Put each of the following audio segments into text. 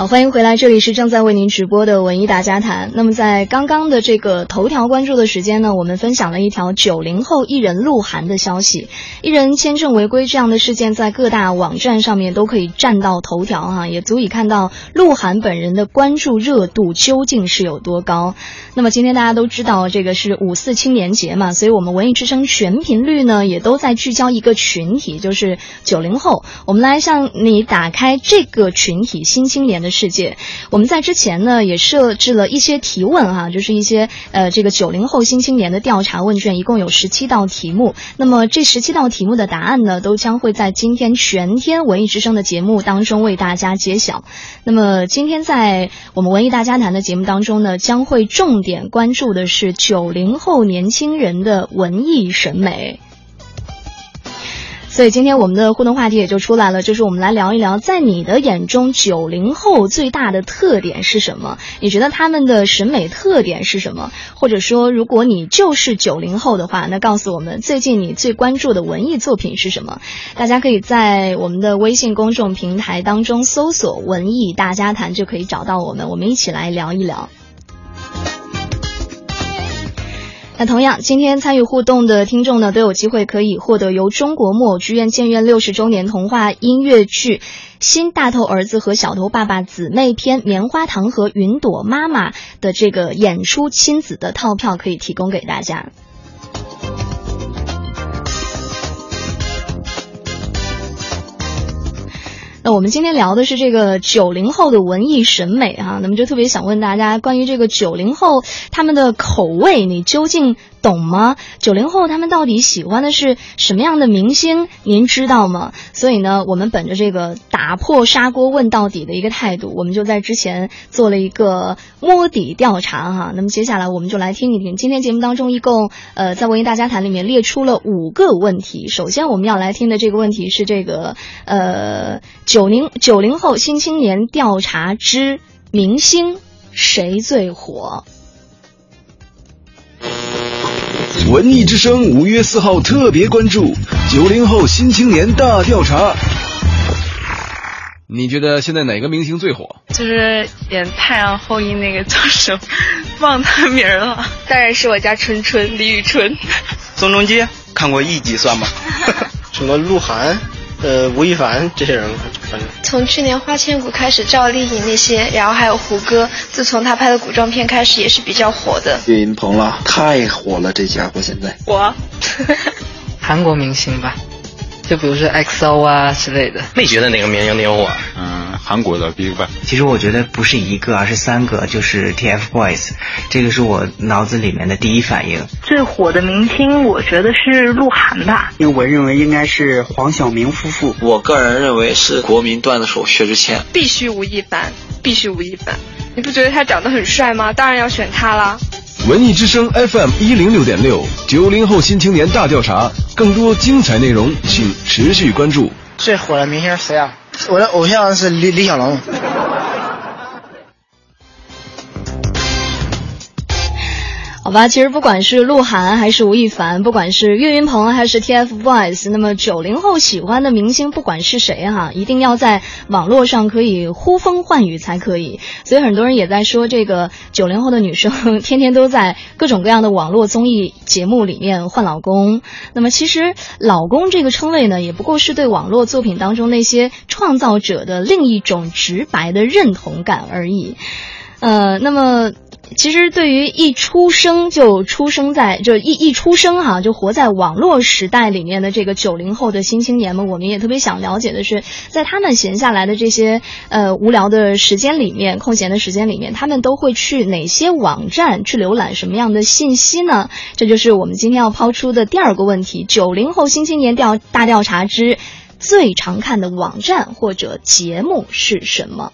好，欢迎回来，这里是正在为您直播的文艺大家谈。那么在刚刚的这个头条关注的时间呢，我们分享了一条九零后艺人鹿晗的消息，艺人签证违规这样的事件在各大网站上面都可以占到头条哈，也足以看到鹿晗本人的关注热度究竟是有多高。那么今天大家都知道这个是五四青年节嘛，所以我们文艺之声全频率呢也都在聚焦一个群体，就是九零后。我们来向你打开这个群体新青年。的世界，我们在之前呢也设置了一些提问哈，就是一些呃这个九零后新青年的调查问卷，一共有十七道题目。那么这十七道题目的答案呢，都将会在今天全天文艺之声的节目当中为大家揭晓。那么今天在我们文艺大家谈的节目当中呢，将会重点关注的是九零后年轻人的文艺审美。所以今天我们的互动话题也就出来了，就是我们来聊一聊，在你的眼中，九零后最大的特点是什么？你觉得他们的审美特点是什么？或者说，如果你就是九零后的话，那告诉我们最近你最关注的文艺作品是什么？大家可以在我们的微信公众平台当中搜索“文艺大家谈”，就可以找到我们，我们一起来聊一聊。那同样，今天参与互动的听众呢，都有机会可以获得由中国木偶剧院建院六十周年童话音乐剧《新大头儿子和小头爸爸姊妹篇》棉花糖和云朵妈妈的这个演出亲子的套票，可以提供给大家。那我们今天聊的是这个九零后的文艺审美哈，那么就特别想问大家，关于这个九零后他们的口味，你究竟？懂吗？九零后他们到底喜欢的是什么样的明星？您知道吗？所以呢，我们本着这个打破砂锅问到底的一个态度，我们就在之前做了一个摸底调查哈。那么接下来我们就来听一听，今天节目当中一共呃在文艺大家谈里面列出了五个问题。首先我们要来听的这个问题是这个呃九零九零后新青年调查之明星谁最火？文艺之声五月四号特别关注九零后新青年大调查。你觉得现在哪个明星最火？就是演《太阳后裔》那个叫什么，忘他名了。当然是我家春春李宇春。宋仲基看过一集算吗？什么鹿晗？呃，吴亦凡这些人，反正从去年《花千骨》开始，赵丽颖那些，然后还有胡歌，自从他拍的古装片开始，也是比较火的。岳云鹏了，太火了，这家伙现在。我，韩国明星吧。就比如说 XO 啊之类的，没觉得哪个明星挺火。嗯，韩国的 BigBang。其实我觉得不是一个，而是三个，就是 TFBOYS。这个是我脑子里面的第一反应。最火的明星，我觉得是鹿晗吧。因为我认为应该是黄晓明夫妇。我个人认为是国民段子手薛之谦。必须吴亦凡，必须吴亦凡。你不觉得他长得很帅吗？当然要选他啦。文艺之声 FM 一零六点六，九零后新青年大调查，更多精彩内容，请持续关注。最火的明星是谁啊？我的偶像是李李小龙。好吧，其实不管是鹿晗还是吴亦凡，不管是岳云鹏还是 TFBOYS，那么九零后喜欢的明星不管是谁哈，一定要在网络上可以呼风唤雨才可以。所以很多人也在说，这个九零后的女生 天天都在各种各样的网络综艺节目里面换老公。那么其实“老公”这个称谓呢，也不过是对网络作品当中那些创造者的另一种直白的认同感而已。呃，那么。其实，对于一出生就出生在就一一出生哈就活在网络时代里面的这个九零后的新青年们，我们也特别想了解的是，在他们闲下来的这些呃无聊的时间里面，空闲的时间里面，他们都会去哪些网站去浏览什么样的信息呢？这就是我们今天要抛出的第二个问题：九零后新青年调大调查之最常看的网站或者节目是什么？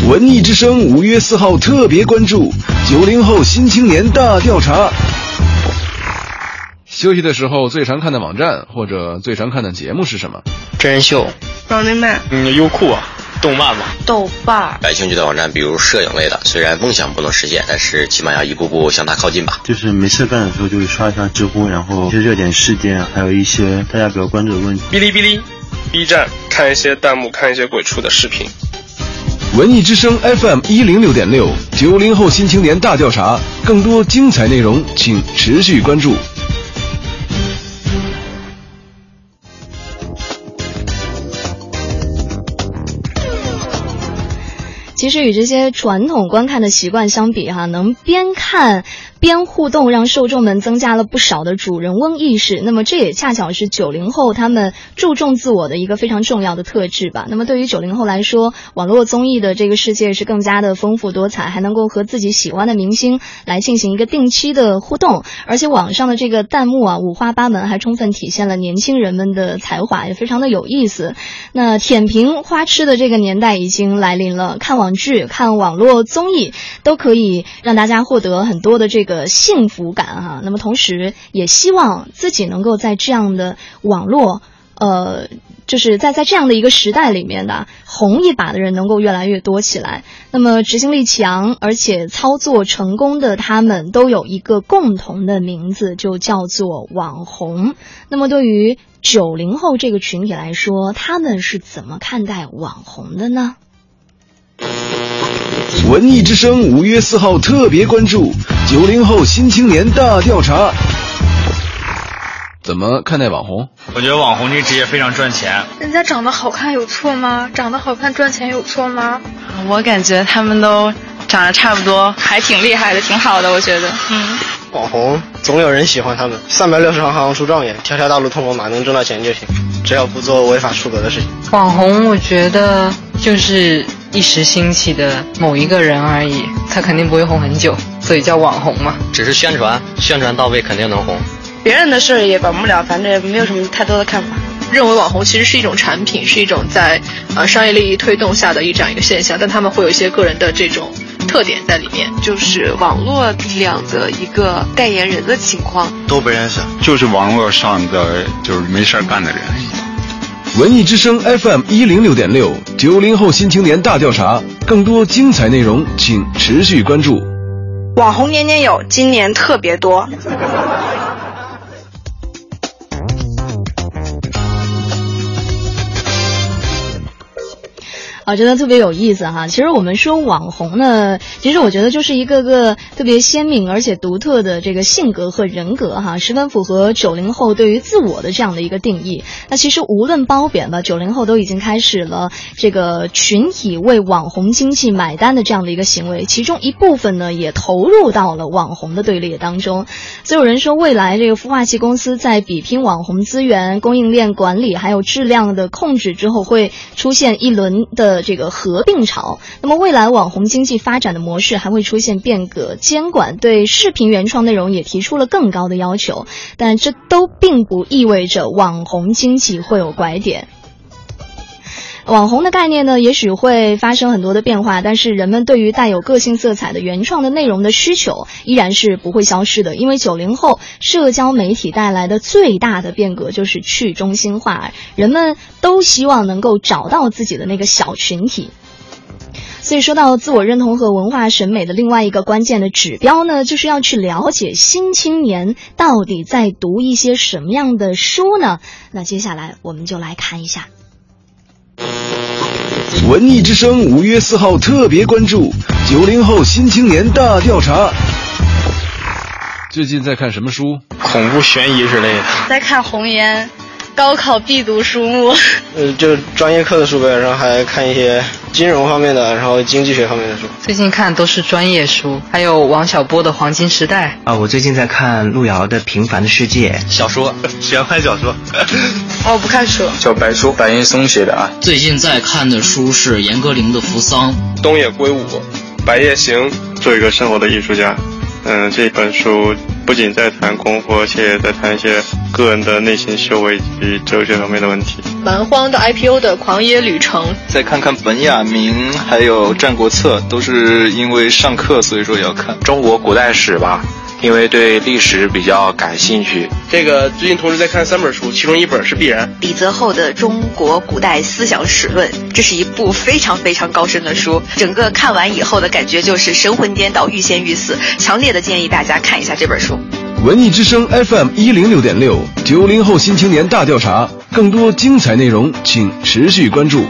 文艺之声五月四号特别关注九零后新青年大调查。休息的时候最常看的网站或者最常看的节目是什么？真人秀。Running Man。嗯，优酷啊，动漫嘛。豆瓣。感兴趣的网站，比如摄影类的，虽然梦想不能实现，但是起码要一步步向它靠近吧。就是没事干的时候，就会刷一刷知乎，然后一些热点事件，还有一些大家比较关注的问题。哔哩哔哩。B 站看一些弹幕，看一些鬼畜的视频。文艺之声 FM 一零六点六，九零后新青年大调查，更多精彩内容，请持续关注。其实与这些传统观看的习惯相比，哈，能边看。边互动，让受众们增加了不少的主人翁意识。那么，这也恰巧是九零后他们注重自我的一个非常重要的特质吧。那么，对于九零后来说，网络综艺的这个世界是更加的丰富多彩，还能够和自己喜欢的明星来进行一个定期的互动。而且，网上的这个弹幕啊，五花八门，还充分体现了年轻人们的才华，也非常的有意思。那舔屏花痴的这个年代已经来临了，看网剧、看网络综艺都可以让大家获得很多的这个。的幸福感哈，那么同时也希望自己能够在这样的网络，呃，就是在在这样的一个时代里面的红一把的人能够越来越多起来。那么执行力强而且操作成功的他们都有一个共同的名字，就叫做网红。那么对于九零后这个群体来说，他们是怎么看待网红的呢？文艺之声五月四号特别关注九零后新青年大调查。怎么看待网红？我觉得网红这个职业非常赚钱。人家长得好看有错吗？长得好看赚钱有错吗？我感觉他们都长得差不多，还挺厉害的，挺好的，我觉得。嗯。网红总有人喜欢他们，三百六十行，行行出状元，条条大路通罗马，能挣到钱就行，只要不做违法出格的事情。网红，我觉得就是。一时兴起的某一个人而已，他肯定不会红很久，所以叫网红嘛。只是宣传，宣传到位肯定能红。别人的事儿也管不了，反正也没有什么太多的看法。认为网红其实是一种产品，是一种在呃商业利益推动下的一这样一个现象，但他们会有一些个人的这种特点在里面，就是网络力量的一个代言人的情况。都不认识，就是网络上的就是没事儿干的人。文艺之声 FM 一零六点六，九零后新青年大调查，更多精彩内容，请持续关注。网红年年有，今年特别多。我觉得特别有意思哈。其实我们说网红呢，其实我觉得就是一个个特别鲜明而且独特的这个性格和人格哈，十分符合九零后对于自我的这样的一个定义。那其实无论褒贬吧，九零后都已经开始了这个群体为网红经济买单的这样的一个行为，其中一部分呢也投入到了网红的队列当中。所以有人说，未来这个孵化器公司在比拼网红资源、供应链管理还有质量的控制之后，会出现一轮的。这个合并潮，那么未来网红经济发展的模式还会出现变革，监管对视频原创内容也提出了更高的要求，但这都并不意味着网红经济会有拐点。网红的概念呢，也许会发生很多的变化，但是人们对于带有个性色彩的原创的内容的需求依然是不会消失的。因为九零后社交媒体带来的最大的变革就是去中心化，人们都希望能够找到自己的那个小群体。所以说到自我认同和文化审美的另外一个关键的指标呢，就是要去了解新青年到底在读一些什么样的书呢？那接下来我们就来看一下。文艺之声五月四号特别关注九零后新青年大调查。最近在看什么书？恐怖悬疑之类的。在看《红颜》。高考必读书目，呃，就专业课的书呗，然后还看一些金融方面的，然后经济学方面的书。最近看都是专业书，还有王小波的《黄金时代》啊。我最近在看路遥的《平凡的世界》小说，玄幻小说。哦，不看书。小白书，白岩松写的啊。最近在看的书是严歌苓的《扶桑》。东野圭吾，《白夜行》。做一个生活的艺术家。嗯，这本书不仅在谈功夫，而且也在谈一些个人的内心修为以及哲学方面的问题。蛮荒的 IPO 的狂野旅程。再看看本雅明，还有《战国策》，都是因为上课，所以说也要看中国古代史吧。因为对历史比较感兴趣，这个最近同时在看三本书，其中一本是必然。李泽厚的《中国古代思想史论》，这是一部非常非常高深的书，整个看完以后的感觉就是神魂颠倒、欲仙欲死，强烈的建议大家看一下这本书。文艺之声 FM 一零六点六，九零后新青年大调查，更多精彩内容，请持续关注。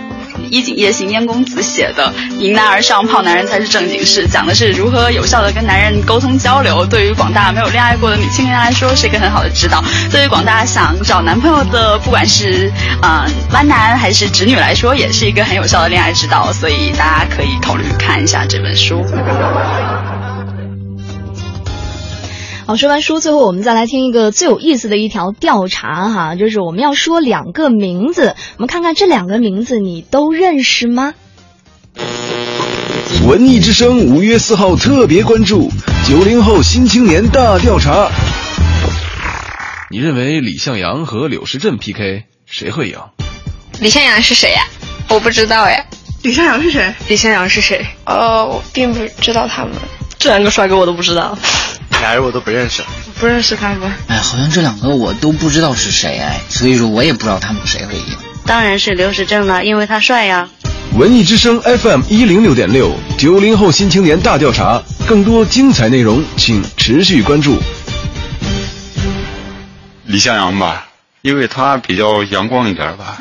衣锦夜行燕公子写的《迎难而上，泡男人才是正经事》，讲的是如何有效的跟男人沟通交流。对于广大没有恋爱过的女青年来说，是一个很好的指导；对于广大想找男朋友的，不管是嗯弯男还是直女来说，也是一个很有效的恋爱指导。所以大家可以考虑看一下这本书。好，说完书，最后我们再来听一个最有意思的一条调查哈，就是我们要说两个名字，我们看看这两个名字你都认识吗？文艺之声五月四号特别关注九零后新青年大调查。你认为李向阳和柳时镇 PK 谁会赢？李向阳是谁呀？我不知道呀。李向阳是谁？李向阳是谁？呃，我并不知道他们。这两个帅哥我都不知道。俩人我都不认识，不认识他们。哎，好像这两个我都不知道是谁哎，所以说我也不知道他们谁会赢。当然是刘时正了，因为他帅呀。文艺之声 FM 一零六点六，九零后新青年大调查，更多精彩内容请持续关注。李向阳吧，因为他比较阳光一点吧。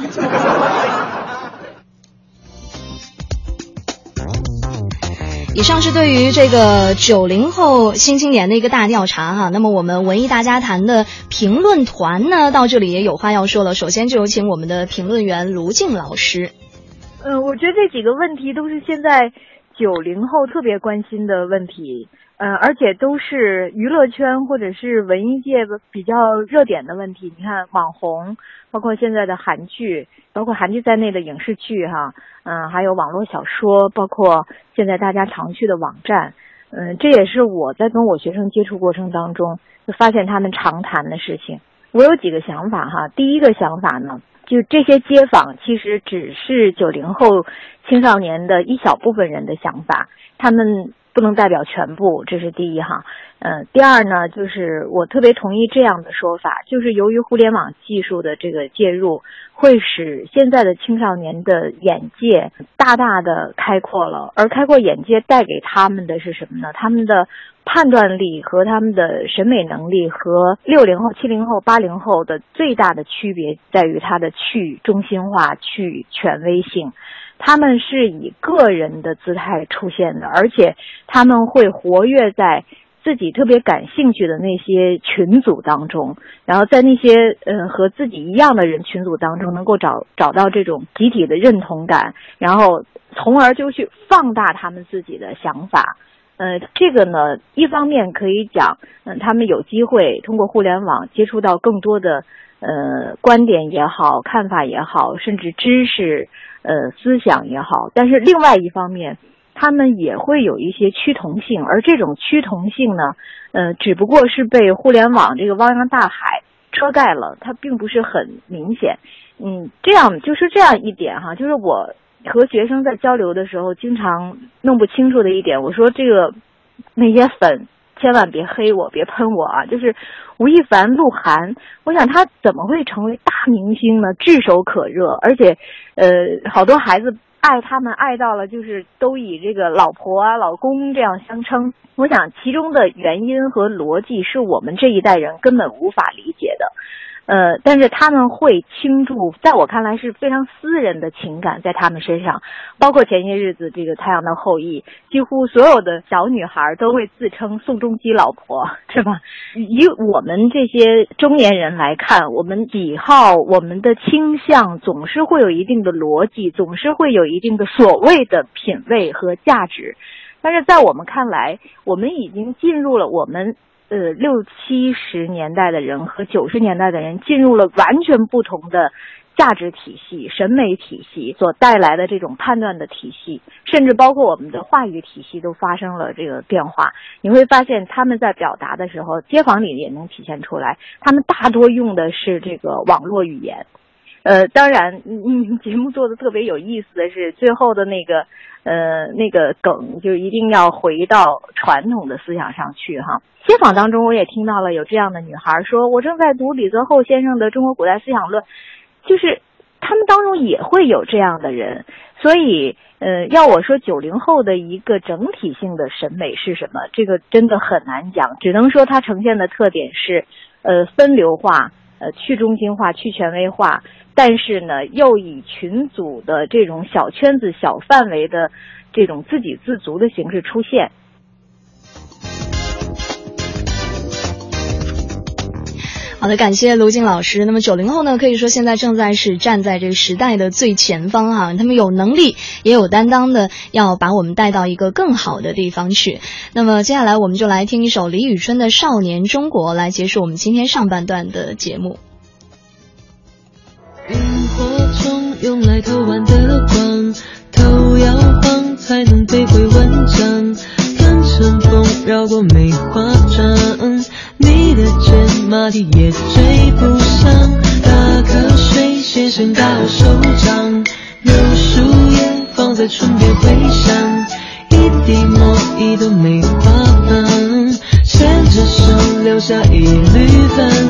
以上是对于这个九零后新青年的一个大调查哈。那么我们文艺大家谈的评论团呢，到这里也有话要说了。首先就有请我们的评论员卢静老师。嗯，我觉得这几个问题都是现在九零后特别关心的问题，嗯，而且都是娱乐圈或者是文艺界比较热点的问题。你看网红，包括现在的韩剧，包括韩剧在内的影视剧哈。嗯，还有网络小说，包括现在大家常去的网站，嗯，这也是我在跟我学生接触过程当中就发现他们常谈的事情。我有几个想法哈，第一个想法呢，就这些街访其实只是九零后青少年的一小部分人的想法，他们不能代表全部，这是第一哈。嗯，第二呢，就是我特别同意这样的说法，就是由于互联网技术的这个介入。会使现在的青少年的眼界大大的开阔了，而开阔眼界带给他们的是什么呢？他们的判断力和他们的审美能力和六零后、七零后、八零后的最大的区别在于它的去中心化、去权威性。他们是以个人的姿态出现的，而且他们会活跃在。自己特别感兴趣的那些群组当中，然后在那些呃和自己一样的人群组当中，能够找找到这种集体的认同感，然后从而就去放大他们自己的想法。呃，这个呢，一方面可以讲，嗯，他们有机会通过互联网接触到更多的呃观点也好、看法也好，甚至知识呃思想也好，但是另外一方面。他们也会有一些趋同性，而这种趋同性呢，呃，只不过是被互联网这个汪洋大海遮盖了，它并不是很明显。嗯，这样就是这样一点哈，就是我和学生在交流的时候，经常弄不清楚的一点。我说这个那些粉千万别黑我，别喷我啊！就是吴亦凡、鹿晗，我想他怎么会成为大明星呢？炙手可热，而且呃，好多孩子。爱他们爱到了，就是都以这个老婆啊、老公这样相称。我想其中的原因和逻辑是我们这一代人根本无法理解的。呃，但是他们会倾注，在我看来是非常私人的情感在他们身上，包括前些日子这个《太阳的后裔》，几乎所有的小女孩都会自称宋仲基老婆，是吧？以我们这些中年人来看，我们喜好、我们的倾向总是会有一定的逻辑，总是会有一定的所谓的品味和价值，但是在我们看来，我们已经进入了我们。呃，六七十年代的人和九十年代的人进入了完全不同的价值体系、审美体系所带来的这种判断的体系，甚至包括我们的话语体系都发生了这个变化。你会发现他们在表达的时候，街坊里也能体现出来，他们大多用的是这个网络语言。呃，当然，嗯，节目做的特别有意思的是最后的那个，呃，那个梗就一定要回到传统的思想上去哈。街访当中，我也听到了有这样的女孩说：“我正在读李泽厚先生的《中国古代思想论》，就是他们当中也会有这样的人，所以呃，要我说九零后的一个整体性的审美是什么，这个真的很难讲，只能说它呈现的特点是呃分流化、呃去中心化、去权威化，但是呢又以群组的这种小圈子、小范围的这种自给自足的形式出现。好的，感谢卢静老师。那么九零后呢，可以说现在正在是站在这个时代的最前方哈，他们有能力也有担当的，要把我们带到一个更好的地方去。那么接下来我们就来听一首李宇春的《少年中国》，来结束我们今天上半段的节目。萤火虫用来偷玩的光，头摇晃才能背会文章，跟乘风绕过梅花桩。你的肩马蹄也追不上，打瞌睡先生大手掌，柳树叶放在唇边回响，一滴墨一都没花瓣，牵着手留下一缕芬